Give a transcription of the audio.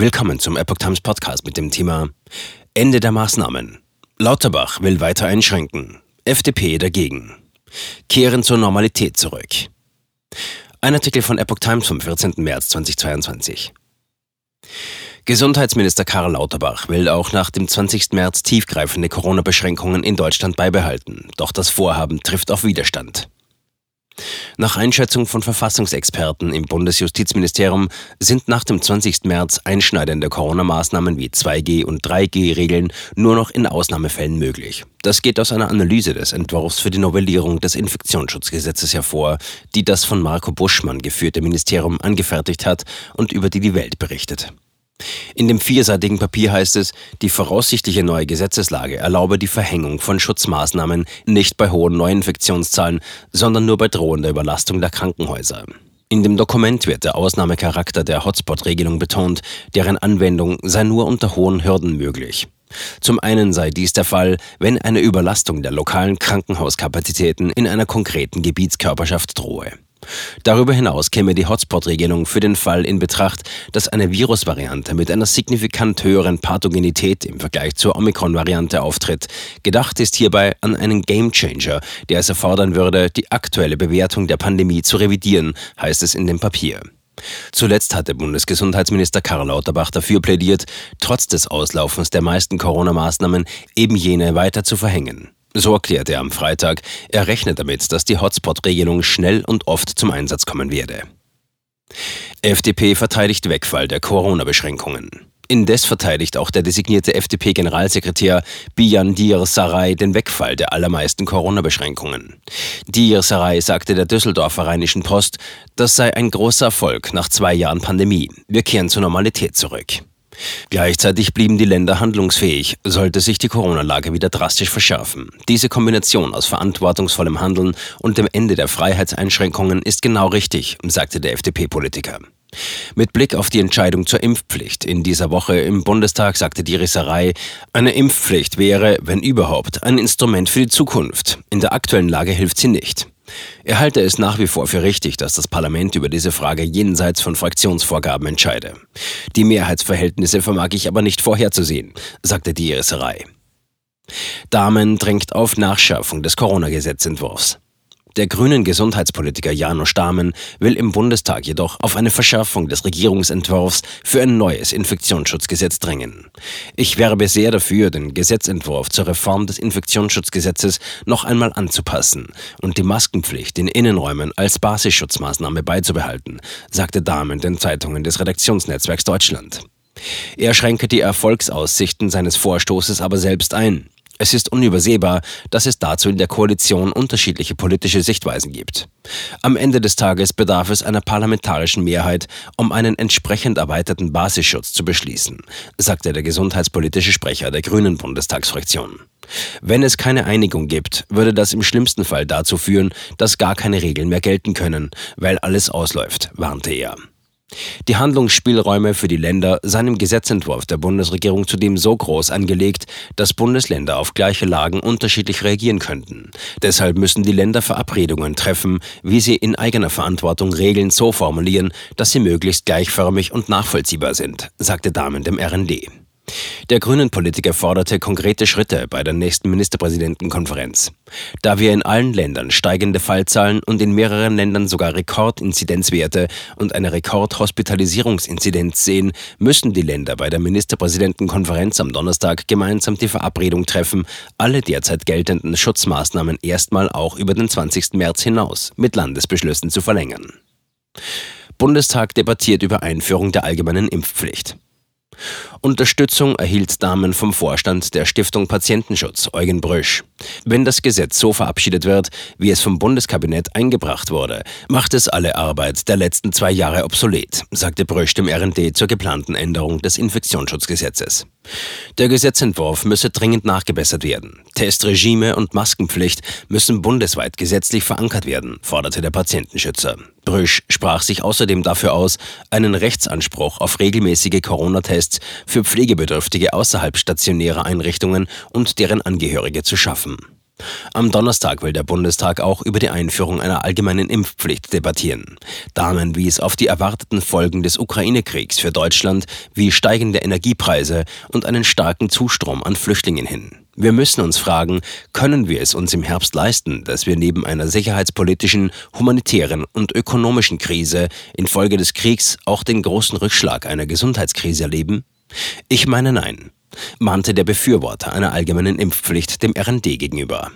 Willkommen zum Epoch Times Podcast mit dem Thema Ende der Maßnahmen. Lauterbach will weiter einschränken. FDP dagegen. Kehren zur Normalität zurück. Ein Artikel von Epoch Times vom 14. März 2022. Gesundheitsminister Karl Lauterbach will auch nach dem 20. März tiefgreifende Corona-Beschränkungen in Deutschland beibehalten. Doch das Vorhaben trifft auf Widerstand. Nach Einschätzung von Verfassungsexperten im Bundesjustizministerium sind nach dem 20. März einschneidende Corona-Maßnahmen wie 2G- und 3G-Regeln nur noch in Ausnahmefällen möglich. Das geht aus einer Analyse des Entwurfs für die Novellierung des Infektionsschutzgesetzes hervor, die das von Marco Buschmann geführte Ministerium angefertigt hat und über die die Welt berichtet. In dem vierseitigen Papier heißt es, die voraussichtliche neue Gesetzeslage erlaube die Verhängung von Schutzmaßnahmen nicht bei hohen Neuinfektionszahlen, sondern nur bei drohender Überlastung der Krankenhäuser. In dem Dokument wird der Ausnahmecharakter der Hotspot-Regelung betont, deren Anwendung sei nur unter hohen Hürden möglich. Zum einen sei dies der Fall, wenn eine Überlastung der lokalen Krankenhauskapazitäten in einer konkreten Gebietskörperschaft drohe. Darüber hinaus käme die Hotspot-Regelung für den Fall in Betracht, dass eine Virusvariante mit einer signifikant höheren Pathogenität im Vergleich zur Omikron-Variante auftritt. Gedacht ist hierbei an einen Gamechanger, der es erfordern würde, die aktuelle Bewertung der Pandemie zu revidieren, heißt es in dem Papier. Zuletzt hatte Bundesgesundheitsminister Karl Lauterbach dafür plädiert, trotz des Auslaufens der meisten Corona-Maßnahmen eben jene weiter zu verhängen. So erklärte er am Freitag, er rechnet damit, dass die Hotspot-Regelung schnell und oft zum Einsatz kommen werde. FDP verteidigt Wegfall der Corona-Beschränkungen. Indes verteidigt auch der designierte FDP-Generalsekretär Bijan Dir Saray den Wegfall der allermeisten Corona-Beschränkungen. Dir Saray sagte der Düsseldorfer Rheinischen Post, das sei ein großer Erfolg nach zwei Jahren Pandemie. Wir kehren zur Normalität zurück. Gleichzeitig blieben die Länder handlungsfähig, sollte sich die Corona-Lage wieder drastisch verschärfen. Diese Kombination aus verantwortungsvollem Handeln und dem Ende der Freiheitseinschränkungen ist genau richtig, sagte der FDP-Politiker. Mit Blick auf die Entscheidung zur Impfpflicht in dieser Woche im Bundestag sagte die Risserei, eine Impfpflicht wäre, wenn überhaupt, ein Instrument für die Zukunft. In der aktuellen Lage hilft sie nicht. Er halte es nach wie vor für richtig, dass das Parlament über diese Frage jenseits von Fraktionsvorgaben entscheide. Die Mehrheitsverhältnisse vermag ich aber nicht vorherzusehen, sagte die Irisserei. Damen drängt auf Nachschärfung des Corona-Gesetzentwurfs. Der grünen Gesundheitspolitiker Janusz Dahmen will im Bundestag jedoch auf eine Verschärfung des Regierungsentwurfs für ein neues Infektionsschutzgesetz drängen. Ich werbe sehr dafür, den Gesetzentwurf zur Reform des Infektionsschutzgesetzes noch einmal anzupassen und die Maskenpflicht in Innenräumen als Basisschutzmaßnahme beizubehalten, sagte Dahmen den Zeitungen des Redaktionsnetzwerks Deutschland. Er schränke die Erfolgsaussichten seines Vorstoßes aber selbst ein. Es ist unübersehbar, dass es dazu in der Koalition unterschiedliche politische Sichtweisen gibt. Am Ende des Tages bedarf es einer parlamentarischen Mehrheit, um einen entsprechend erweiterten Basisschutz zu beschließen, sagte der gesundheitspolitische Sprecher der Grünen Bundestagsfraktion. Wenn es keine Einigung gibt, würde das im schlimmsten Fall dazu führen, dass gar keine Regeln mehr gelten können, weil alles ausläuft, warnte er. Die Handlungsspielräume für die Länder seien im Gesetzentwurf der Bundesregierung zudem so groß angelegt, dass Bundesländer auf gleiche Lagen unterschiedlich reagieren könnten. Deshalb müssen die Länder Verabredungen treffen, wie sie in eigener Verantwortung Regeln so formulieren, dass sie möglichst gleichförmig und nachvollziehbar sind, sagte Dahmen dem RND. Der Grünen-Politiker forderte konkrete Schritte bei der nächsten Ministerpräsidentenkonferenz. Da wir in allen Ländern steigende Fallzahlen und in mehreren Ländern sogar Rekordinzidenzwerte und eine Rekordhospitalisierungsinzidenz sehen, müssen die Länder bei der Ministerpräsidentenkonferenz am Donnerstag gemeinsam die Verabredung treffen, alle derzeit geltenden Schutzmaßnahmen erstmal auch über den 20. März hinaus mit Landesbeschlüssen zu verlängern. Bundestag debattiert über Einführung der allgemeinen Impfpflicht. Unterstützung erhielt Damen vom Vorstand der Stiftung Patientenschutz, Eugen Brösch. Wenn das Gesetz so verabschiedet wird, wie es vom Bundeskabinett eingebracht wurde, macht es alle Arbeit der letzten zwei Jahre obsolet, sagte Brösch dem RND zur geplanten Änderung des Infektionsschutzgesetzes. Der Gesetzentwurf müsse dringend nachgebessert werden. Testregime und Maskenpflicht müssen bundesweit gesetzlich verankert werden, forderte der Patientenschützer. Brüsch sprach sich außerdem dafür aus, einen Rechtsanspruch auf regelmäßige Corona-Tests für Pflegebedürftige außerhalb stationärer Einrichtungen und deren Angehörige zu schaffen. Am Donnerstag will der Bundestag auch über die Einführung einer allgemeinen Impfpflicht debattieren. Damen wies auf die erwarteten Folgen des Ukraine-Kriegs für Deutschland wie steigende Energiepreise und einen starken Zustrom an Flüchtlingen hin. Wir müssen uns fragen, können wir es uns im Herbst leisten, dass wir neben einer sicherheitspolitischen, humanitären und ökonomischen Krise infolge des Kriegs auch den großen Rückschlag einer Gesundheitskrise erleben? Ich meine nein mahnte der Befürworter einer allgemeinen Impfpflicht dem RND gegenüber.